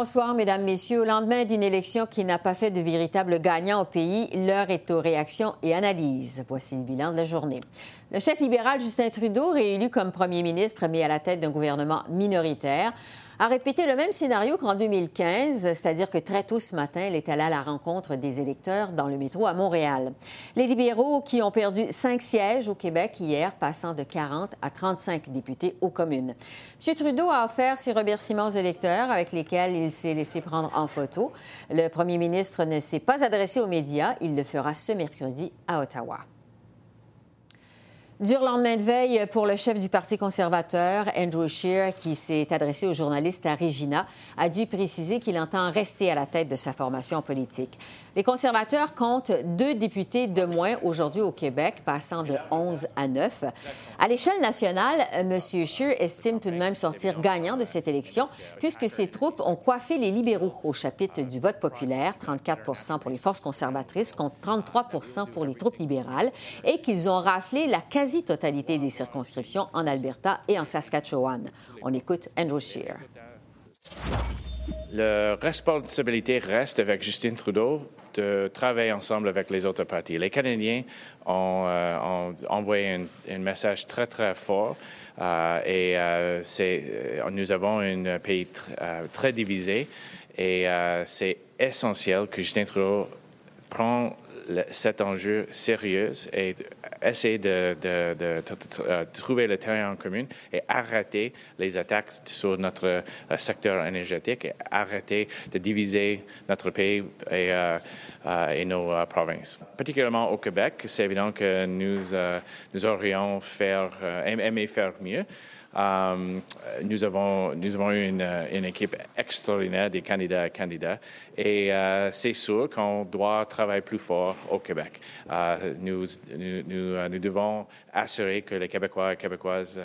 Bonsoir, Mesdames, Messieurs. Au lendemain d'une élection qui n'a pas fait de véritable gagnant au pays, l'heure est aux réactions et analyses. Voici le bilan de la journée. Le chef libéral Justin Trudeau, réélu comme premier ministre, mais à la tête d'un gouvernement minoritaire, a répété le même scénario qu'en 2015, c'est-à-dire que très tôt ce matin, il est allé à la rencontre des électeurs dans le métro à Montréal. Les libéraux qui ont perdu cinq sièges au Québec hier, passant de 40 à 35 députés aux communes. M. Trudeau a offert ses remerciements aux électeurs avec lesquels il s'est laissé prendre en photo. Le premier ministre ne s'est pas adressé aux médias. Il le fera ce mercredi à Ottawa. Dur lendemain de veille pour le chef du Parti conservateur, Andrew Scheer, qui s'est adressé aux journalistes à Regina, a dû préciser qu'il entend rester à la tête de sa formation politique. Les conservateurs comptent deux députés de moins aujourd'hui au Québec, passant de 11 à 9. À l'échelle nationale, M. Scheer estime tout de même sortir gagnant de cette élection, puisque ses troupes ont coiffé les libéraux au chapitre du vote populaire, 34% pour les forces conservatrices contre 33% pour les troupes libérales, et qu'ils ont raflé la quasi-totalité des circonscriptions en Alberta et en Saskatchewan. On écoute Andrew Scheer. La responsabilité reste avec Justin Trudeau de travailler ensemble avec les autres partis. Les Canadiens ont, euh, envoyé un, message très, très fort euh, et euh, c'est, nous avons un pays très divisé et c'est essentiel que Justin Trudeau prenne cet enjeu sérieux et essayer de, trouver le terrain en commun et arrêter les attaques sur notre secteur énergétique et arrêter de diviser notre pays et euh, nos euh, provinces. Particulièrement au Québec, c'est évident que nous, euh, nous aurions faire, aimé faire mieux. Nous, avons, nous avons eu une, équipe extraordinaire des candidats et candidats et c'est sûr qu'on doit travailler plus fort au Québec. nous, nous, nous, devons assurer que les Québécois et Québécoises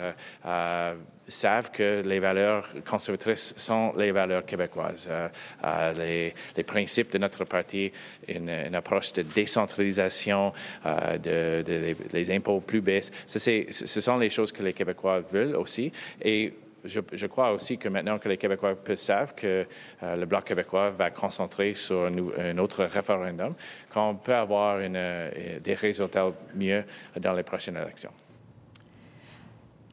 savent que les valeurs conservatrices sont les valeurs québécoises. Euh, euh, les, principes de notre parti, une, approche de décentralisation, euh, de, les impôts plus baisses, ce sont les choses que les Québécois veulent aussi. Et je, crois aussi que maintenant que les Québécois savent que le Bloc québécois va concentrer sur un, autre référendum, qu'on peut avoir une, des résultats mieux dans les prochaines élections.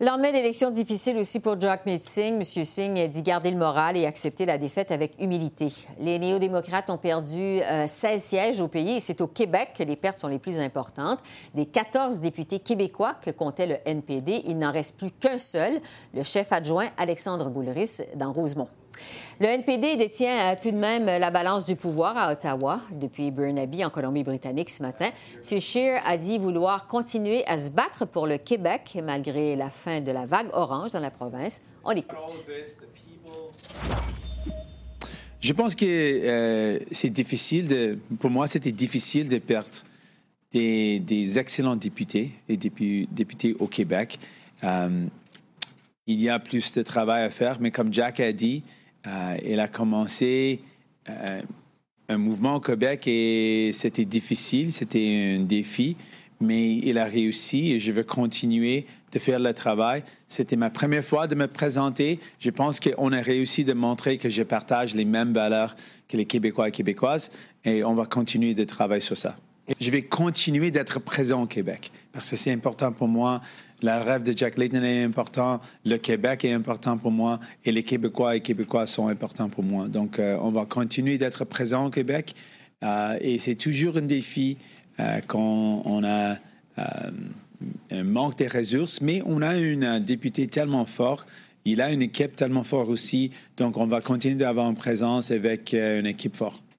Lendemain d'élections difficiles aussi pour Jack Singh, M. Singh dit garder le moral et accepter la défaite avec humilité. Les néo-démocrates ont perdu 16 euh, sièges au pays et c'est au Québec que les pertes sont les plus importantes. Des 14 députés québécois que comptait le NPD, il n'en reste plus qu'un seul, le chef adjoint Alexandre Boulris dans Rosemont. Le NPD détient euh, tout de même la balance du pouvoir à Ottawa depuis Burnaby en Colombie-Britannique ce matin. M. Scheer a dit vouloir continuer à se battre pour le Québec malgré la fin de la vague orange dans la province. On écoute. Je pense que euh, c'est difficile de, pour moi, c'était difficile de perdre des, excellents députés et députés, au Québec. Euh, il y a plus de travail à faire, mais comme Jack a dit, euh, il a commencé euh, un mouvement au Québec et c'était difficile, c'était un défi, mais il a réussi et je veux continuer de faire le travail. C'était ma première fois de me présenter. Je pense qu'on a réussi de montrer que je partage les mêmes valeurs que les Québécois et Québécoises et on va continuer de travailler sur ça. Je vais continuer d'être présent au Québec parce que c'est important pour moi le rêve de Jack Layton est important, le Québec est important pour moi et les Québécois et Québécois sont importants pour moi. Donc, euh, on va continuer d'être présent au Québec euh, et c'est toujours un défi euh, quand on a un manque de ressources, mais on a un député tellement fort. Il a une équipe tellement forte aussi, donc on va continuer d'avoir une présence avec une équipe forte.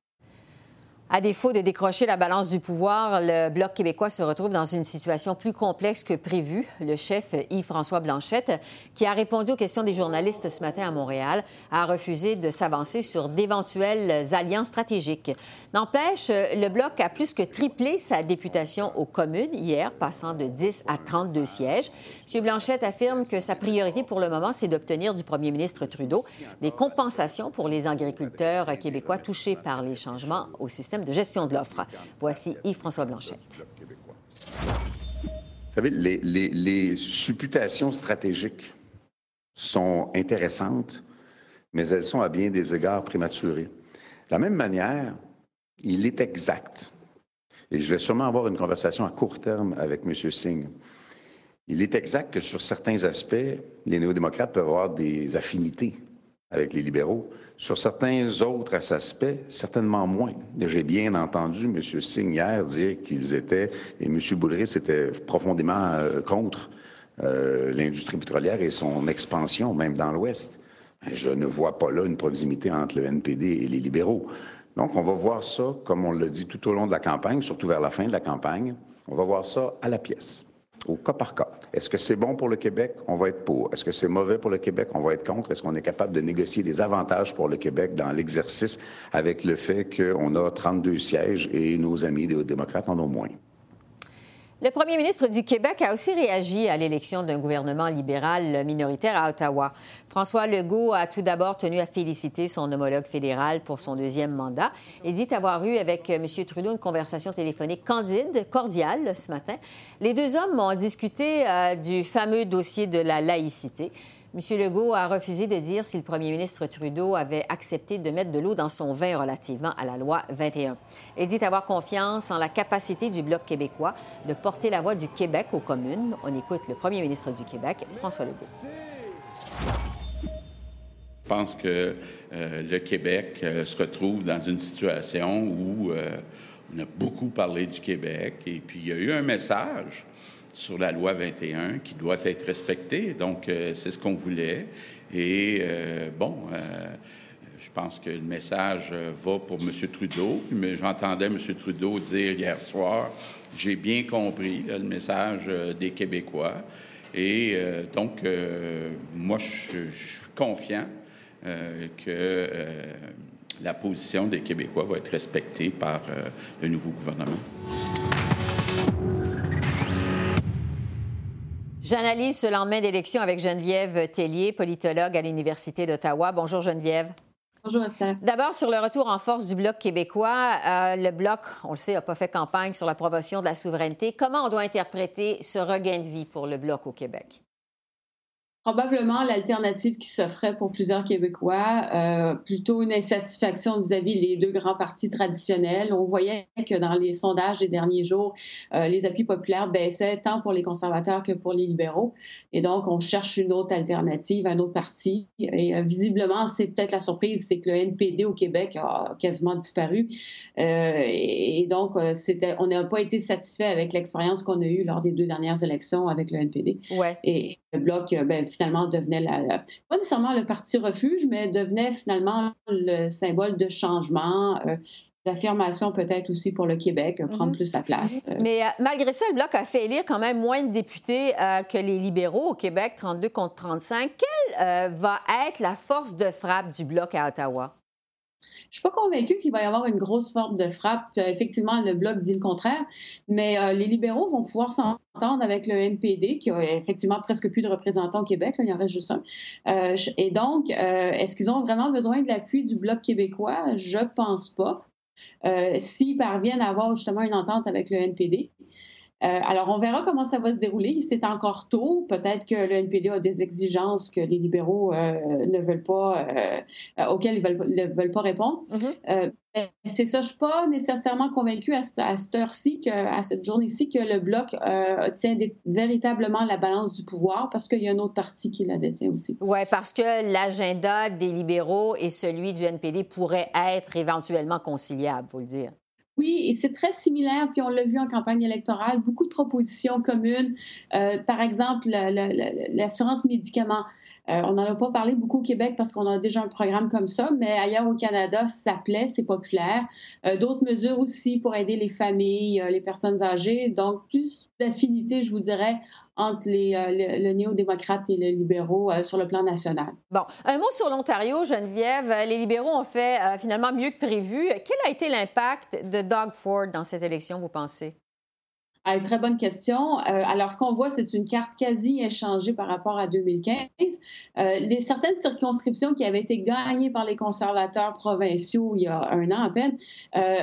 À défaut de décrocher la balance du pouvoir, le Bloc québécois se retrouve dans une situation plus complexe que prévu. Le chef Yves-François Blanchette, qui a répondu aux questions des journalistes ce matin à Montréal, a refusé de s'avancer sur d'éventuelles alliances stratégiques. N'empêche, le Bloc a plus que triplé sa députation aux communes hier, passant de 10 à 32 sièges. M. Blanchette affirme que sa priorité pour le moment, c'est d'obtenir du premier ministre Trudeau des compensations pour les agriculteurs québécois touchés par les changements au système de gestion de l'offre. Voici Yves-François Blanchette. Vous savez, les, supputations stratégiques sont intéressantes, mais elles sont à bien des égards prématurées. De la même manière, il est exact, et je vais sûrement avoir une conversation à court terme avec M. Singh, il est exact que sur certains aspects, les néo-démocrates peuvent avoir des affinités avec les libéraux, sur certains autres aspects, certainement moins. J'ai bien entendu M. Singh hier dire qu'ils étaient, et M. Boulris était profondément euh, contre euh, l'industrie pétrolière et son expansion, même dans l'Ouest. Je ne vois pas là une proximité entre le NPD et les libéraux. Donc, on va voir ça, comme on l'a dit tout au long de la campagne, surtout vers la fin de la campagne, on va voir ça à la pièce au cas par cas. Est-ce que c'est bon pour le Québec? On va être pour. Est-ce que c'est mauvais pour le Québec? On va être contre. Est-ce qu'on est capable de négocier des avantages pour le Québec dans l'exercice avec le fait qu'on a 32 sièges et nos amis démocrates en ont moins? Le premier ministre du Québec a aussi réagi à l'élection d'un gouvernement libéral minoritaire à Ottawa. François Legault a tout d'abord tenu à féliciter son homologue fédéral pour son deuxième mandat et dit avoir eu avec M. Trudeau une conversation téléphonique candide, cordiale ce matin. Les deux hommes ont discuté euh, du fameux dossier de la laïcité. M. Legault a refusé de dire si le premier ministre Trudeau avait accepté de mettre de l'eau dans son vin relativement à la loi 21. Il dit avoir confiance en la capacité du Bloc québécois de porter la voix du Québec aux communes. On écoute le premier ministre du Québec, François Legault. Je pense que euh, le Québec euh, se retrouve dans une situation où euh, on a beaucoup parlé du Québec et puis il y a eu un message sur la loi 21 qui doit être respectée. Donc, euh, c'est ce qu'on voulait. Et euh, bon, euh, je pense que le message va pour M. Trudeau. Mais j'entendais M. Trudeau dire hier soir, j'ai bien compris le message des Québécois. Et donc, moi, je, je, suis confiant que la position des Québécois va être respectée par le nouveau gouvernement. J'analyse ce lendemain d'élection avec Geneviève Tellier, politologue à l'Université d'Ottawa. Bonjour Geneviève. Bonjour Esther. D'abord, sur le retour en force du Bloc québécois, euh, le Bloc, on le sait, n'a pas fait campagne sur la promotion de la souveraineté. Comment on doit interpréter ce regain de vie pour le Bloc au Québec? Probablement l'alternative qui s'offrait pour plusieurs Québécois, euh, plutôt une insatisfaction vis-à-vis les deux grands partis traditionnels. On voyait que dans les sondages des derniers jours, euh, les appuis populaires baissaient tant pour les conservateurs que pour les libéraux. Et donc, on cherche une autre alternative, un autre parti. Et euh, visiblement, c'est peut-être la surprise, c'est que le NPD au Québec a quasiment disparu. et, donc, c'était, on n'a pas été satisfait avec l'expérience qu'on a eue lors des deux dernières élections avec le NPD. Ouais. Et le bloc, ben, finalement devenait la, pas nécessairement le parti refuge, mais devenait finalement le symbole de changement. Euh, d'affirmation peut-être aussi pour le Québec, euh, prendre mhm. plus sa place. Euh. Mais malgré ça, le Bloc a fait élire quand même moins de députés que les libéraux au Québec, 32 contre 35. Quelle va être la force de frappe du Bloc à Ottawa? Je suis pas convaincue qu'il va y avoir une grosse forme de frappe. Euh, effectivement, le bloc dit le contraire, mais euh, les libéraux vont pouvoir s'entendre avec le NPD, qui a effectivement presque plus de représentants au Québec. il y en reste juste un. Euh, et donc, est-ce qu'ils ont vraiment besoin de l'appui du bloc québécois? Je pense pas. S'ils parviennent à avoir justement une entente avec le NPD. Euh, alors, on verra comment ça va se dérouler. C'est encore tôt. Peut-être que le NPD a des exigences que les libéraux euh, ne veulent pas, euh, auxquelles ils ne veulent, pas répondre. Mm-hmm. c'est ça. Je ne suis pas nécessairement convaincue à, cette heure-ci, à cette journée-ci, que le bloc tient véritablement la balance du pouvoir parce qu'il y a un autre parti qui la détient aussi. Oui, parce que l'agenda des libéraux et celui du NPD pourraient être éventuellement conciliables, faut le dire. Oui, et c'est très similaire, puis on l'a vu en campagne électorale, beaucoup de propositions communes. Euh, par exemple, l'assurance médicaments. Euh, on n'en a pas parlé beaucoup au Québec parce qu'on a déjà un programme comme ça, mais ailleurs au Canada, ça plaît, c'est populaire. Euh, d'autres mesures aussi pour aider les familles, les personnes âgées. Donc, plus d'affinité, je vous dirais, entre les, le néo-démocrate et les libéraux sur le plan national. Bon, un mot sur l'Ontario, Geneviève. Les libéraux ont fait finalement mieux que prévu. Quel a été l'impact de Doug Ford dans cette élection, vous pensez? Ah, très bonne question. Euh, alors, ce qu'on voit, c'est une carte quasi échangée par rapport à 2015. Euh, les, certaines circonscriptions qui avaient été gagnées par les conservateurs provinciaux il y a un an à peine euh,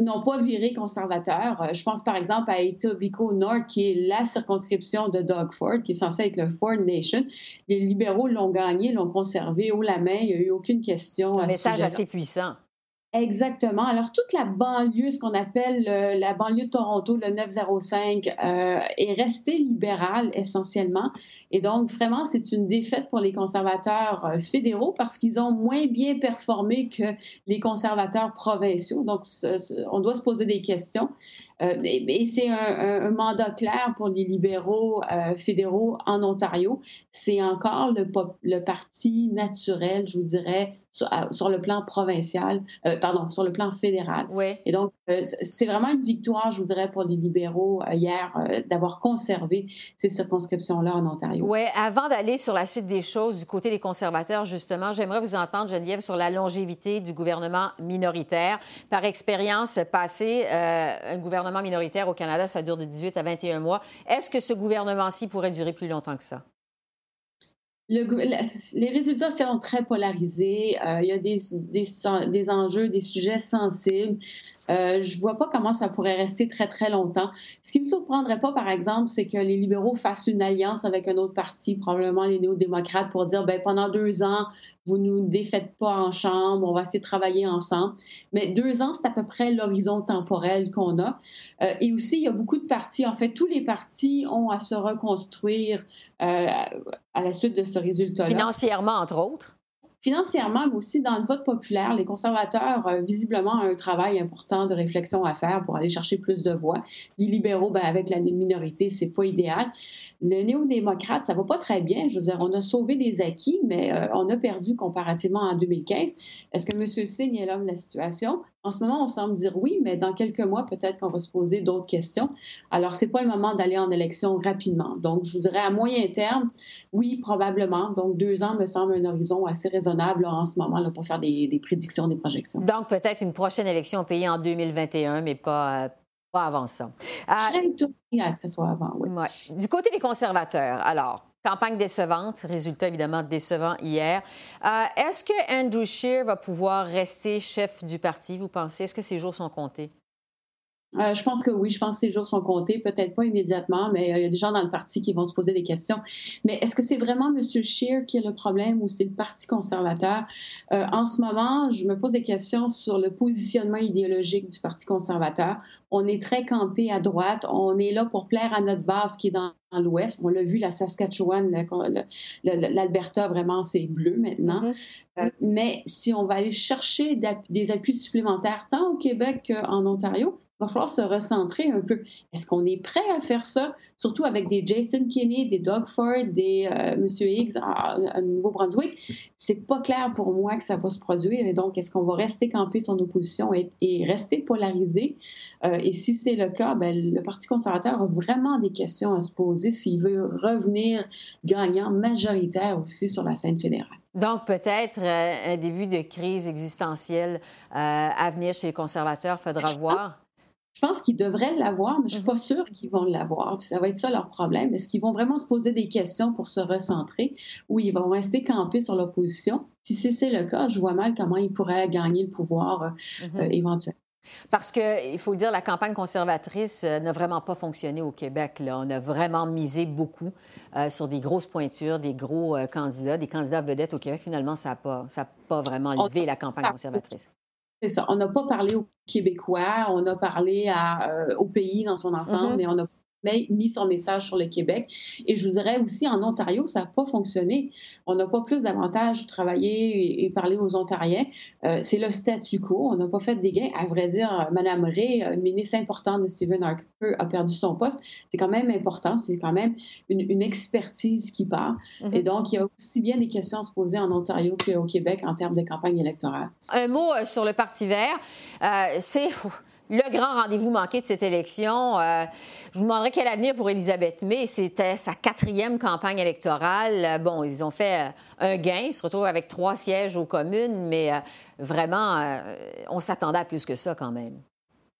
n'ont pas viré conservateurs. Je pense par exemple à Etobicoke North, qui est la circonscription de Doug Ford, qui est censée être le Ford Nation. Les libéraux l'ont gagné, l'ont conservé haut la main. Il n'y a eu aucune question. Un message assez puissant. Exactement. Alors, toute la banlieue, ce qu'on appelle la banlieue de Toronto, le 905, euh, est restée libérale essentiellement. Et donc, vraiment, c'est une défaite pour les conservateurs euh, fédéraux parce qu'ils ont moins bien performé que les conservateurs provinciaux. Donc, on doit se poser des questions. Euh, et, c'est un, mandat clair pour les libéraux euh, fédéraux en Ontario. C'est encore le, le, parti naturel, je vous dirais, sur, le plan provincial, euh, pardon, sur le plan fédéral. Oui. Et donc, c'est vraiment une victoire, je vous dirais, pour les libéraux hier d'avoir conservé ces circonscriptions-là en Ontario. Oui, avant d'aller sur la suite des choses du côté des conservateurs, justement, j'aimerais vous entendre, Geneviève, sur la longévité du gouvernement minoritaire. Par expérience passée, un gouvernement minoritaire au Canada, ça dure de 18 à 21 mois. Est-ce que ce gouvernement-ci pourrait durer plus longtemps que ça? les résultats sont très polarisés. Euh, il y a des, des, enjeux, des sujets sensibles. Euh, je vois pas comment ça pourrait rester très, très longtemps. Ce qui ne me surprendrait pas, par exemple, c'est que les libéraux fassent une alliance avec un autre parti, probablement les néo-démocrates, pour dire, ben pendant deux ans, vous nous défaites pas en chambre, on va essayer de travailler ensemble. Mais deux ans, c'est à peu près l'horizon temporel qu'on a. Euh, et aussi, il y a beaucoup de partis, en fait, tous les partis ont à se reconstruire euh, à la suite de ce résultat-là. Financièrement, entre autres financièrement, mais aussi dans le vote populaire, les conservateurs, euh, visiblement, ont un travail important de réflexion à faire pour aller chercher plus de voix. Les libéraux, ben, avec la minorité, c'est pas idéal. Le néo-démocrate, ça va pas très bien. Je veux dire, on a sauvé des acquis, mais euh, on a perdu comparativement en 2015. Est-ce que M. Signe est l'homme de la situation? En ce moment, on semble dire oui, mais dans quelques mois, peut-être qu'on va se poser d'autres questions. Alors, c'est pas le moment d'aller en élection rapidement. Donc, je vous dirais à moyen terme, oui, probablement. Donc, deux ans me semble un horizon assez raisonnable en ce moment là, pour faire des, prédictions, des projections. Donc, peut-être une prochaine élection au pays en 2021, mais pas, euh, pas avant ça. Euh, Je serais que ce soit avant, oui. Du côté des conservateurs, alors, campagne décevante, résultat évidemment décevant hier. Euh, est-ce que Andrew Scheer va pouvoir rester chef du parti, vous pensez? Est-ce que ses jours sont comptés? Euh, je pense que oui, je pense que ces jours sont comptés, peut-être pas immédiatement, mais euh, il y a des gens dans le parti qui vont se poser des questions. Mais est-ce que c'est vraiment M. Scheer qui est le problème ou c'est le Parti conservateur? Euh, en ce moment, je me pose des questions sur le positionnement idéologique du Parti conservateur. On est très campé à droite, on est là pour plaire à notre base qui est dans l'Ouest. On l'a vu, la Saskatchewan, l'Alberta, vraiment, c'est bleu maintenant. Mm-hmm. mais si on va aller chercher des appuis supplémentaires, tant au Québec qu'en Ontario, il va falloir se recentrer un peu. Est-ce qu'on est prêt à faire ça, surtout avec des Jason Kinney, des Doug Ford, des euh, M. Higgs à, Nouveau-Brunswick? C'est pas clair pour moi que ça va se produire. Et donc, est-ce qu'on va rester campé sur nos positions et, rester polarisé? Euh, et si c'est le cas, ben, le Parti conservateur a vraiment des questions à se poser s'il veut revenir gagnant majoritaire aussi sur la scène fédérale. Donc, peut-être euh, un début de crise existentielle à venir chez les conservateurs, faudra voir. Je pense qu'ils devraient l'avoir, mais je ne suis pas mhm. sûre qu'ils vont l'avoir. Ça va être ça leur problème. Est-ce qu'ils vont vraiment se poser des questions pour se recentrer ou ils vont rester campés sur l'opposition? Puis si c'est le cas, je vois mal comment ils pourraient gagner le pouvoir euh, mhm. euh, éventuellement. Parce qu'il faut le dire, la campagne conservatrice euh, n'a vraiment pas fonctionné au Québec. Là. On a vraiment misé beaucoup sur des grosses pointures, des gros candidats, des candidats vedettes au Québec. Finalement, ça n'a pas, pas vraiment levé la campagne conservatrice. C'est ça. On n'a pas parlé aux Québécois, on a parlé à, euh, au pays dans son ensemble, mm-hmm. et on n'a mis son message sur le Québec. Et je vous dirais aussi, en Ontario, ça n'a pas fonctionné. On n'a pas plus d'avantages de travailler et, parler aux Ontariens. Euh, c'est le statu quo. On n'a pas fait des gains. À vrai dire, Mme Ray, une ministre importante de Stephen Harper, a perdu son poste. C'est quand même important. C'est quand même une, expertise qui part. Mm-hmm. Et donc, il y a aussi bien des questions à se poser en Ontario qu'au Québec en termes de campagne électorale. Un mot euh, sur le Parti vert. Euh, c'est le grand rendez-vous manqué de cette élection. Euh, je vous demanderais quel avenir pour Elisabeth May. C'était sa quatrième campagne électorale. Euh, bon, ils ont fait euh, un gain, ils se retrouvent avec trois sièges aux communes, mais vraiment, on s'attendait à plus que ça quand même.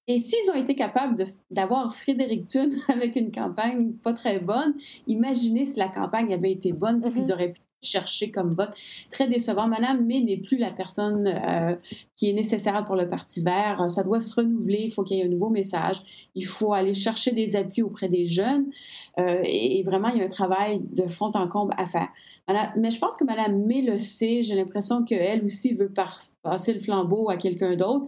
Et s'ils ont été capables d'avoir Frédéric Thune avec une campagne pas très bonne, imaginez si la campagne avait été bonne, ce qu'ils mm-hmm. auraient pu chercher comme vote. Très décevant. Madame May n'est plus la personne euh, qui est nécessaire pour le Parti vert. Ça doit se renouveler. Il faut qu'il y ait un nouveau message. Il faut aller chercher des appuis auprès des jeunes. Euh, et, vraiment, il y a un travail de fond en comble à faire. mais je pense que Madame May le sait. J'ai l'impression qu'elle aussi veut passer le flambeau à quelqu'un d'autre.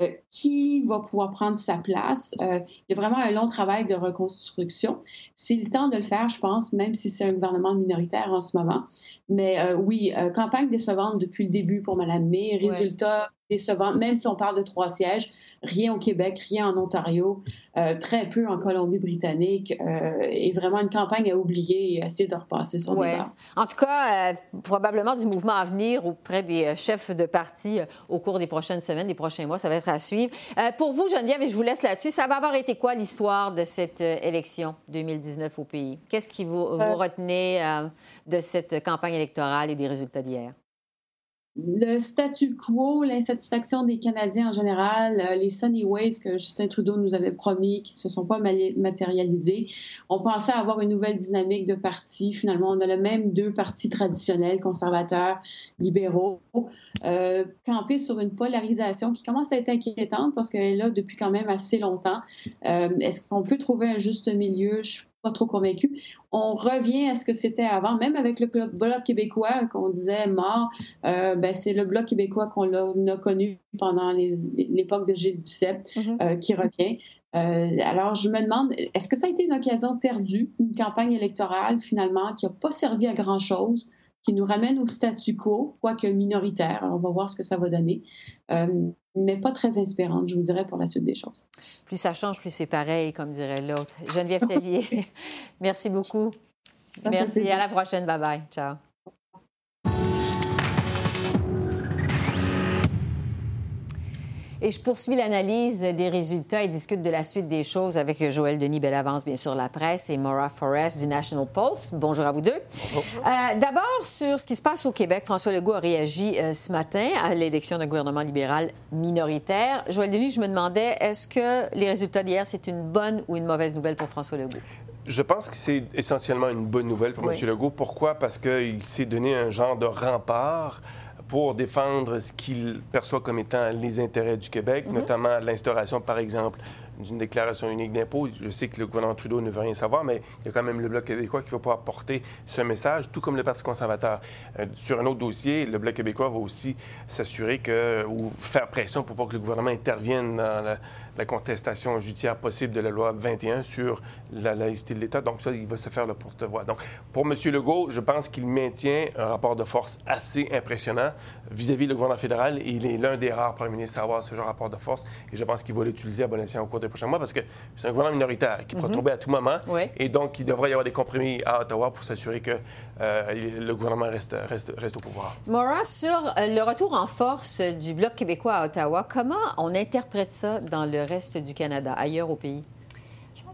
Euh, qui va pouvoir prendre sa place? Euh, il y a vraiment un long travail de reconstruction. C'est le temps de le faire, je pense, même si c'est un gouvernement minoritaire en ce moment. Mais euh, oui, campagne décevante depuis le début pour Mme May. Résultat, décevant, même si on parle de trois sièges, rien au Québec, rien en Ontario, euh, très peu en Colombie-Britannique, euh, et vraiment une campagne à oublier et à essayer de repasser son ouais. En tout cas, euh, probablement du mouvement à venir auprès des chefs de parti au cours des prochaines semaines, des prochains mois, ça va être à suivre. pour vous, Geneviève, et je vous laisse là-dessus, ça va avoir été quoi l'histoire de cette élection 2019 au pays? Qu'est-ce qui vous, vous retenez de cette campagne électorale et des résultats d'hier? Le statu quo, l'insatisfaction des Canadiens en général, euh, les Sunny Ways que Justin Trudeau nous avait promis, qui ne se sont pas matérialisés. On pensait avoir une nouvelle dynamique de parti. Finalement, on a le même deux partis traditionnels, conservateurs, libéraux, euh, campés sur une polarisation qui commence à être inquiétante parce qu'elle est là depuis quand même assez longtemps. Euh, est-ce qu'on peut trouver un juste milieu? Pas trop convaincu. On revient à ce que c'était avant, même avec le Bloc québécois qu'on disait mort. Euh, ben, c'est le Bloc québécois qu'on a, connu pendant l'époque de Gilles Duceppe mm-hmm. euh, qui revient. Euh, alors, je me demande, est-ce que ça a été une occasion perdue, une campagne électorale finalement qui n'a pas servi à grand-chose? Qui nous ramène au statu quo, quoique minoritaire. on va voir ce que ça va donner. Euh, mais pas très inspirante, je vous dirais, pour la suite des choses. Plus ça change, plus c'est pareil, comme dirait l'autre. Geneviève Tellier, merci beaucoup. Merci. À la prochaine. Bye bye. Ciao. Et je poursuis l'analyse des résultats et discute de la suite des choses avec Joël Denis Bellavance, bien sûr, la presse, et Maura Forrest du National Post. Bonjour à vous deux. Euh, D'abord, sur ce qui se passe au Québec, François Legault a réagi euh, ce matin à l'élection d'un gouvernement libéral minoritaire. Joël Denis, je me demandais, est-ce que les résultats d'hier, c'est une bonne ou une mauvaise nouvelle pour François Legault? Je pense que c'est essentiellement une bonne nouvelle pour M. Legault. Pourquoi? Parce qu'il s'est donné un genre de rempart pour défendre ce qu'il perçoit comme étant les intérêts du Québec, mhm. notamment l'instauration, par exemple, d'une déclaration unique d'impôt. Je sais que le gouvernement Trudeau ne veut rien savoir, mais il y a quand même le Bloc québécois qui va pouvoir porter ce message, tout comme le Parti conservateur. Euh, sur un autre dossier, le Bloc québécois va aussi s'assurer que, ou faire pression pour pas que le gouvernement intervienne dans la, contestation judiciaire possible de la loi 21 sur la laïcité de l'État. Donc ça, il va se faire le porte-voix. Donc pour M. Legault, je pense qu'il maintient un rapport de force assez impressionnant vis-à-vis du gouvernement fédéral. Il est l'un des rares premiers ministres à avoir ce genre de rapport de force. Et je pense qu'il va l'utiliser à bon escient au cours des prochains mois parce que c'est un gouvernement minoritaire qui pourrait mhm. tomber à tout moment. Et donc, il devrait y avoir des compromis à Ottawa pour s'assurer que euh, le gouvernement reste, reste, reste au pouvoir. Maura, sur euh, le retour en force du Bloc québécois à Ottawa, comment on interprète ça dans le reste du Canada, ailleurs au pays?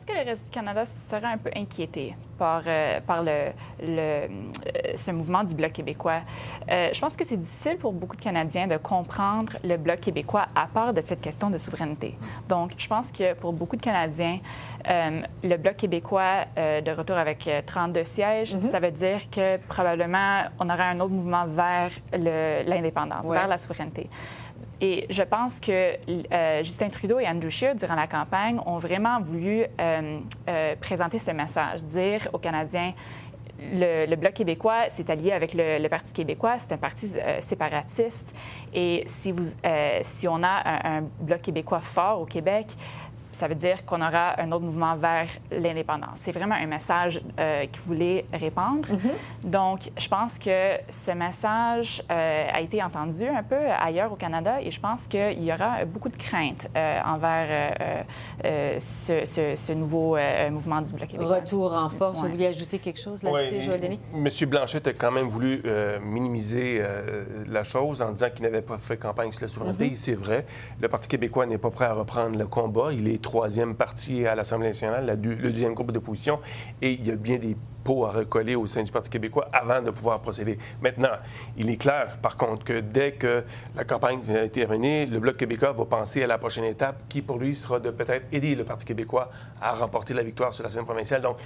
Pense que le reste du Canada serait un peu inquiété par, euh, par le, le euh, ce mouvement du Bloc québécois? Euh, je pense que c'est difficile pour beaucoup de Canadiens de comprendre le Bloc québécois à part de cette question de souveraineté. Donc, je pense que pour beaucoup de Canadiens, le Bloc québécois, de retour avec 32 sièges, mm-hmm. ça veut dire que probablement on aurait un autre mouvement vers l'indépendance, vers la souveraineté. Et je pense que euh, Justin Trudeau et Andrew Scheer, durant la campagne, ont vraiment voulu euh, euh, présenter ce message, dire aux Canadiens le, Bloc québécois s'est allié avec le, Parti québécois. C'est un parti séparatiste. Et si, on a un, Bloc québécois fort au Québec, ça veut dire qu'on aura un autre mouvement vers l'indépendance. C'est vraiment un message euh, qu'il voulait répandre. Mm-hmm. Donc, je pense que ce message euh, a été entendu un peu ailleurs au Canada et je pense qu'il y aura beaucoup de craintes euh, envers euh, euh, ce, ce- ce nouveau euh, mouvement du Bloc québécois. Retour en force. Vous vouliez ajouter quelque chose là-dessus, Ouais, Joël Denis? M. Blanchette a quand même voulu euh, minimiser euh, la chose en disant qu'il n'avait pas fait campagne sur la souveraineté. Mhm. Et C'est vrai. Le Parti québécois n'est pas prêt à reprendre le combat. Il est troisième parti à l'Assemblée nationale, le deuxième groupe d'opposition. Et il y a bien des pots à recoller au sein du Parti québécois avant de pouvoir procéder. Maintenant, il est clair, par contre, que dès que la campagne a été terminée, le Bloc québécois va penser à la prochaine étape qui, pour lui, sera de peut-être aider le Parti québécois à remporter la victoire sur la scène provinciale. Donc,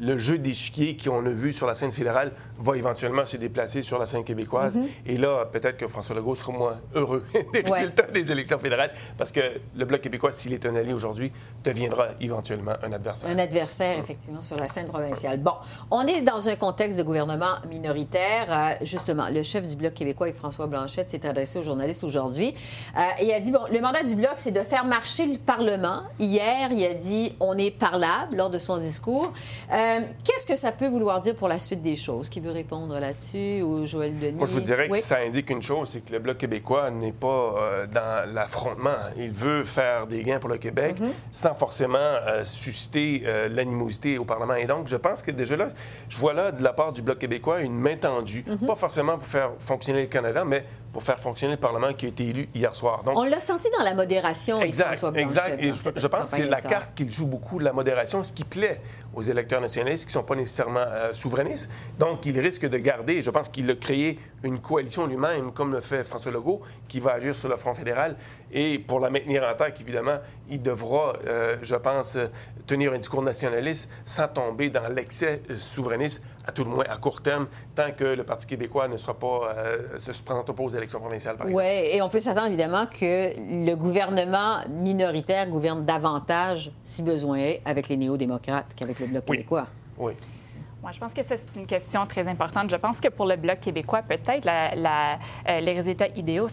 le jeu d'échiquier qu'on a vu sur la scène fédérale va éventuellement se déplacer sur la scène québécoise. Mhm. Et là, peut-être que François Legault sera moins heureux des Ouais. résultats des élections fédérales parce que le Bloc québécois, s'il est un allié aujourd'hui, deviendra éventuellement un adversaire. Un adversaire, effectivement, sur la scène provinciale. Bon, on est dans un contexte de gouvernement minoritaire. Euh, justement, le chef du Bloc québécois, François Blanchette, s'est adressé aux journalistes aujourd'hui. Euh, et il a dit, bon, le mandat du Bloc, c'est de faire marcher le Parlement. Hier, il a dit, on est parlable lors de son discours. Euh, Qu'est-ce que ça peut vouloir dire pour la suite des choses? Qui veut répondre là-dessus? Ou Joël Denis? Moi, je vous dirais Oui. que ça indique une chose, c'est que le Bloc québécois n'est pas euh, dans l'affrontement. Il veut faire des gains pour le Québec Mm-hmm. sans forcément susciter l'animosité au Parlement. Et donc, je pense que déjà là, je vois là, de la part du Bloc québécois, une main tendue, Mm-hmm. pas forcément pour faire fonctionner le Canada, mais pour faire fonctionner le Parlement qui a été élu hier soir. Donc, On l'a senti dans la modération, et François Blanchet. exact. Et dans je, pense que c'est la carte qu'il joue beaucoup, la modération, ce qui plaît aux électeurs nationalistes qui ne sont pas nécessairement euh, souverainistes. Donc, il risque de garder, je pense qu'il a créé une coalition lui-même, comme le fait François Legault, qui va agir sur le front fédéral. Et pour la maintenir en tête, évidemment, il devra, euh, je pense, euh, tenir un discours nationaliste sans tomber dans l'excès euh, souverainiste, à tout le moins à court terme, tant que le Parti québécois ne sera pas, euh, se présentera pas aux élections provinciales, par exemple. Oui, et on peut s'attendre évidemment que le gouvernement minoritaire gouverne davantage, si besoin est, avec les néo-démocrates qu'avec le Bloc Oui. québécois. Oui. Moi, je pense que ça, c'est une question très importante. Je pense que pour le Bloc québécois, peut-être la- la- euh, les résultats idéaux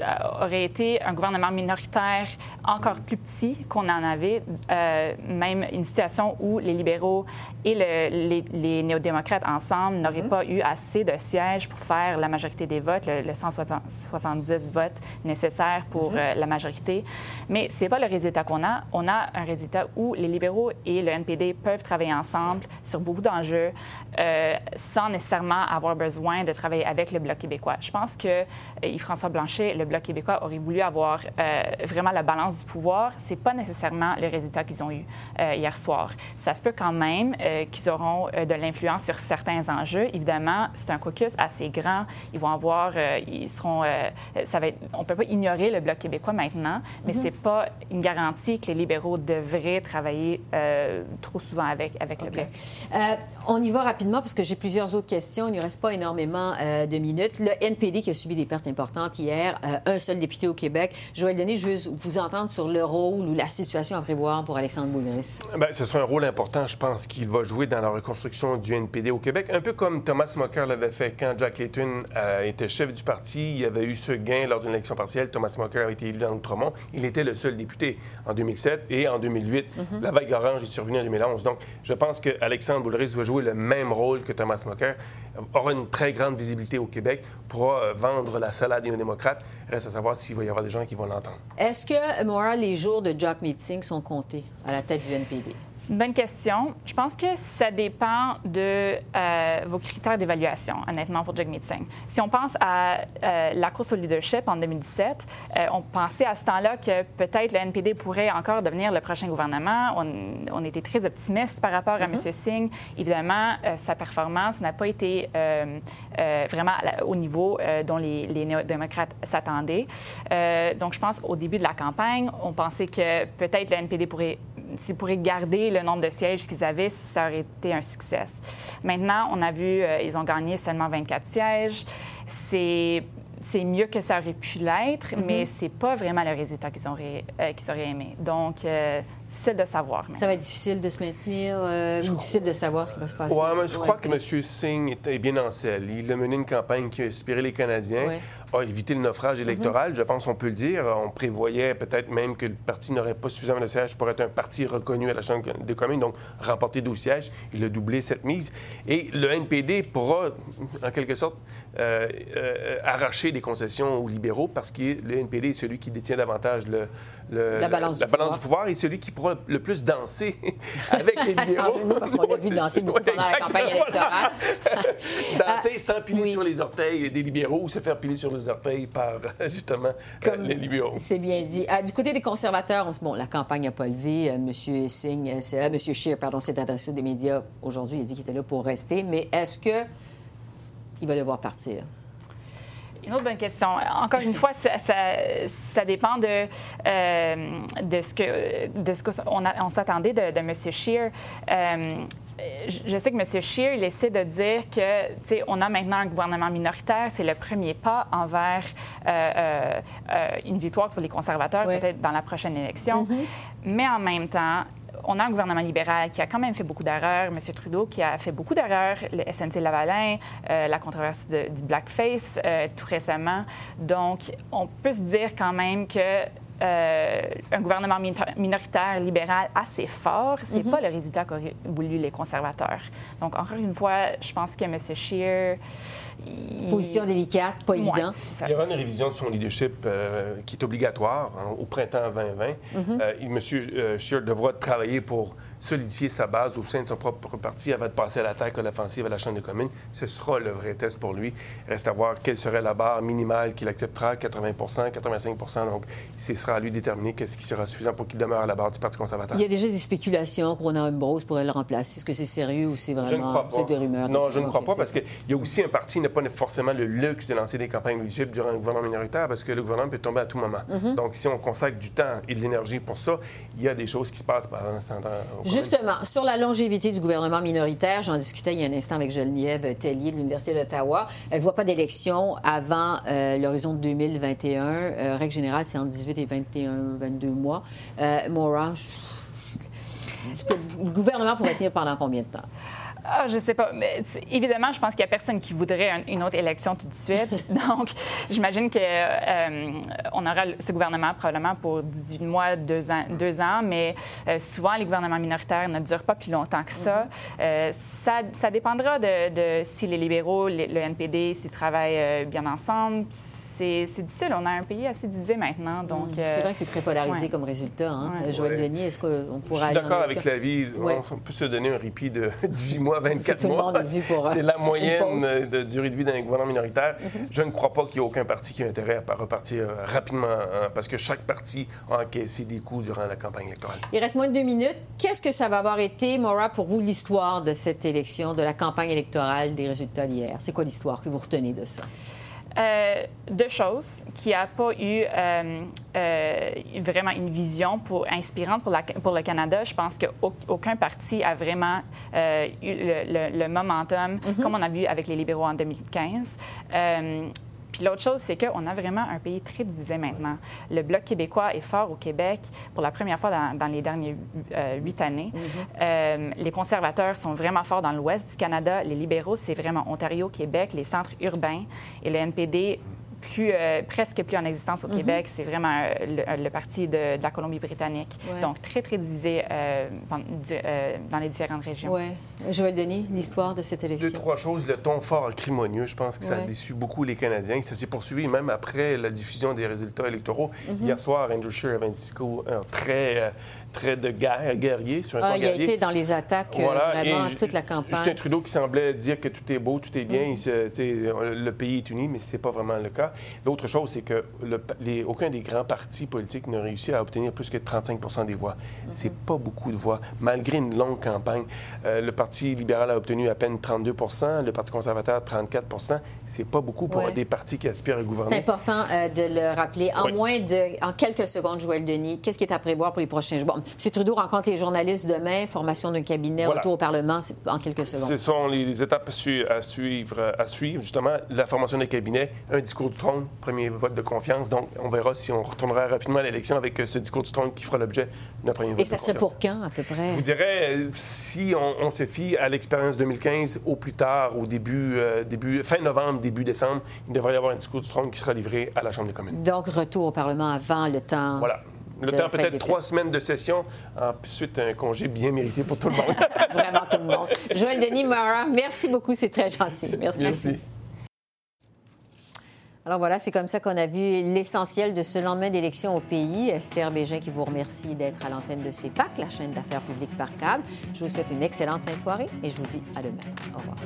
euh, auraient été un gouvernement minoritaire encore plus petit qu'on en avait, euh, même une situation où les libéraux et le- les, les néo-démocrates ensemble n'auraient pas eu assez de sièges pour faire la majorité des votes, le, le 170 votes nécessaires pour euh, la majorité. Mais c'est pas le résultat qu'on a. On a un résultat où les libéraux et le NPD peuvent travailler ensemble sur beaucoup d'enjeux euh, sans nécessairement avoir besoin de travailler avec le Bloc québécois. Je pense que Yves-François Blanchet, le Bloc québécois, aurait voulu avoir euh, vraiment la balance du pouvoir. C'est pas nécessairement le résultat qu'ils ont eu euh, hier soir. Ça se peut quand même euh, qu'ils auront de l'influence sur certains enjeux. Évidemment, c'est un caucus assez grand. Ils vont avoir, ils seront, ça va être, on peut pas ignorer le Bloc québécois maintenant, mais c'est pas une garantie que les libéraux devraient travailler trop souvent avec, avec le. Bloc. On y va rapidement parce que j'ai plusieurs autres questions. Il ne reste pas énormément de minutes. Le NPD qui a subi des pertes importantes hier, un seul député au Québec. Joël Denis, je veux vous entendre sur le rôle ou la situation à prévoir pour Alexandre Boulris. Bien, ce sera un rôle important, je pense, qu'il va jouer dans la reconstruction du NPD au Québec, un peu comme Thomas Mocker l'avait fait quand Jack Layton euh, était chef du parti. Il y avait eu ce gain lors d'une élection partielle. Thomas Mocker a été élu dans Outremont. Il était le seul député en 2007 et en 2008. La vague orange est survenue en 2011. Donc, je pense que Alexandre Boulris va jouer le même rôle que Thomas Mocker, aura une très grande visibilité au Québec, pourra euh, vendre la salade des démocrates. Reste à savoir s'il va y avoir des gens qui vont l'entendre. Est-ce que, Maura, les jours de Jock Meeting sont comptés à la tête du NPD? C'est une bonne question. Je pense que ça dépend de euh, vos critères d'évaluation, honnêtement, pour Jagmeet Singh. Si on pense à euh, la course au leadership en 2017, euh, on pensait à ce temps-là que peut-être le NPD pourrait encore devenir le prochain gouvernement. On, on était très optimiste par rapport à M. Singh. Évidemment, sa performance n'a pas été vraiment au niveau dont les, les néo-démocrates s'attendaient. Donc, je pense qu'au début de la campagne, on pensait que peut-être le NPD pourrait s'ils pourraient garder le nombre de sièges qu'ils avaient, ça aurait été un succès. Maintenant, on a vu, euh, ils ont gagné seulement 24 sièges. C'est c'est mieux que ça aurait pu l'être, mais c'est pas vraiment le résultat qu'ils auraient, euh, auraient aimé. Donc, euh, difficile de savoir. Ça va être difficile de se maintenir euh, ou difficile de savoir ce qui va se passer. Oui, mais je crois que M. Singh est bien en selle. Il a mené une campagne qui a inspiré les Canadiens a évité le naufrage électoral, je pense qu'on peut le dire. On prévoyait peut-être même que le parti n'aurait pas suffisamment de sièges pour être un parti reconnu à la Chambre des communes, donc remporter 12 sièges. Il a doublé cette mise. Et le NPD pourra, en quelque sorte, euh, euh, arracher des concessions aux libéraux parce que le NPD est celui qui détient davantage le, la balance, du, pouvoir. et celui qui pourra le plus danser avec les libéraux. parce qu'on l'a vu danser beaucoup pendant la campagne électorale. danser sans piler sur les orteils des libéraux ou se faire piler sur les orteils par, justement, euh, les libéraux. C'est bien dit. du côté des conservateurs, bon, la campagne n'a pas levé. M. Singh, M. Scheer, pardon, s'est adressé des médias aujourd'hui. Il a dit qu'il était là pour rester. Mais est-ce que il va devoir partir? Une autre bonne question. Encore une fois, ça, ça, dépend de, euh, de ce que de ce qu'on on s'attendait de, de, M. Scheer. Euh, je sais que M. Scheer, il essaie de dire que, tu sais, on a maintenant un gouvernement minoritaire, c'est le premier pas envers euh, une victoire pour les conservateurs, peut-être dans la prochaine élection. Mm-hmm. Mais en même temps, on a un gouvernement libéral qui a quand même fait beaucoup d'erreurs. M. Trudeau qui a fait beaucoup d'erreurs, le SNC Lavalin, euh, la controverse du blackface euh, tout récemment. Donc, on peut se dire quand même que euh, un gouvernement minoritaire libéral assez fort, c'est mhm. pas le résultat qu'auraient voulu les conservateurs. Donc, encore une fois, je pense que M. Scheer... Position délicate, pas évident. Il y aura une révision de son leadership euh, qui est obligatoire hein, au printemps 2020. Mhm. Euh, M. Scheer devra travailler pour solidifier sa base au sein de son propre parti avant de passer à l'attaque à l'offensive à la Chambre des communes. Ce sera le vrai test pour lui. Reste à voir quelle serait la barre minimale qu'il acceptera, 80 85 Donc, ce sera à lui de déterminer qu'est-ce qui sera suffisant pour qu'il demeure à la barre du Parti conservateur. Il y a déjà des spéculations qu'on a Rose pourrait le remplacer. Est-ce que c'est sérieux ou c'est vraiment des rumeurs? Non, je ne crois pas parce qu'il y a aussi un parti qui n'a pas forcément le luxe de lancer des campagnes éligibles durant un gouvernement minoritaire parce que le gouvernement peut tomber à tout moment. Mm-hmm. Donc, si on consacre du temps et de l'énergie pour ça, il y a des choses qui se passent pendant ce temps. Justement, sur la longévité du gouvernement minoritaire, j'en discutais il y a un instant avec Geneviève Tellier de l'Université d'Ottawa. Elle ne voit pas d'élection avant euh, l'horizon de 2021. Euh, règle générale, c'est entre 18 et 21, 22 mois. Euh, le gouvernement pourrait tenir pendant combien de temps? Ah, je sais pas. Mais évidemment, je pense qu'il n'y a personne qui voudrait une autre élection tout de suite. Donc, j'imagine qu'on euh, aura ce gouvernement probablement pour 18 mois, deux ans, deux ans mais euh, souvent, les gouvernements minoritaires ne durent pas plus longtemps que ça. Mm-hmm. Euh, ça, ça, dépendra de, si les libéraux, le NPD, s'ils travaillent bien ensemble c'est difficile. On a un pays assez divisé maintenant. Donc, C'est vrai que c'est très polarisé comme résultat. Hein? Joël Denis, est-ce qu'on pourra. Je suis d'accord avec la vie. On peut se donner un répit de 18 mois, 24 mois. C'est la moyenne de durée de vie d'un gouvernement minoritaire. Mm-hmm. Je ne crois pas qu'il y ait aucun parti qui ait intérêt à repartir euh, rapidement hein, parce que chaque parti a encaissé des coups durant la campagne électorale. Il reste moins de deux minutes. Qu'est-ce que ça va avoir été, Maura, pour vous, l'histoire de cette élection, de la campagne électorale, des résultats d'hier? C'est quoi l'histoire que vous retenez de ça? Euh, deux choses, qui n'a pas eu euh, euh, vraiment une vision pour, inspirante pour, la, pour le Canada. Je pense qu'aucun parti a vraiment eu le, momentum, mm-hmm. comme on a vu avec les libéraux en 2015. Puis l'autre chose, c'est qu'on a vraiment un pays très divisé maintenant. Le Bloc québécois est fort au Québec pour la première fois dans, les dernières euh, huit années. Mm-hmm. Euh, les conservateurs sont vraiment forts dans l'ouest du Canada. Les libéraux, c'est vraiment Ontario, Québec, les centres urbains. Et le NPD plus, euh, presque plus en existence au mhm. Québec. C'est vraiment euh, le, parti de, la Colombie-Britannique. Donc, très, très divisé euh, dans les différentes régions. Oui. Joël Denis, l'histoire de cette élection. Deux, trois choses. Le ton fort acrimonieux, je pense que ça a déçu beaucoup les Canadiens. Ça s'est poursuivi même après la diffusion des résultats électoraux. Mhm. Hier soir, Andrew Scheer avait un discours très trait de guerre, guerrier sur un ah, Il a été dans les attaques euh, vraiment toute la campagne. Justin Trudeau qui semblait dire que tout est beau, tout est bien, mm. le pays est uni, mais ce n'est pas vraiment le cas. L'autre chose, c'est que les, aucun des grands partis politiques n'a réussi à obtenir plus que 35% des voix. Mm-hmm. C'est pas beaucoup de voix, malgré une longue campagne. Euh, le Parti libéral a obtenu à peine 32% le Parti conservateur 34 C'est pas beaucoup pour des partis qui aspirent à gouverner. C'est important euh, de le rappeler. En moins de, en quelques secondes, Joël Denis, qu'est-ce qui est à prévoir pour les prochains jours? M. Trudeau rencontre les journalistes demain, formation d'un cabinet, retour au Parlement, en quelques secondes. Ce sont les étapes à suivre, à suivre, justement, la formation des cabinets, un discours du trône, premier vote de confiance. Donc, on verra si on retournera rapidement à l'élection avec euh, ce discours du trône qui fera l'objet d'un premier vote Et ça serait pour quand, à peu près? Je vous dirais, euh, si on, se fie à l'expérience 2015, au plus tard, au début, euh, début, fin novembre, début décembre, il devrait y avoir un discours du trône qui sera livré à la Chambre des communes. Donc, retour au Parlement avant le temps. Voilà. Le temps, peut-être trois semaines de session. Ensuite, un congé bien mérité pour tout le monde. Vraiment tout le monde. Joël Denis Mara, merci beaucoup, c'est très gentil. Merci. Merci. Alors voilà, c'est comme ça qu'on a vu l'essentiel de ce lendemain d'élection au pays. Esther Bégin qui vous remercie d'être à l'antenne de CEPAC, la chaîne d'affaires publiques par câble. Je vous souhaite une excellente fin de soirée et je vous dis à demain. Au revoir.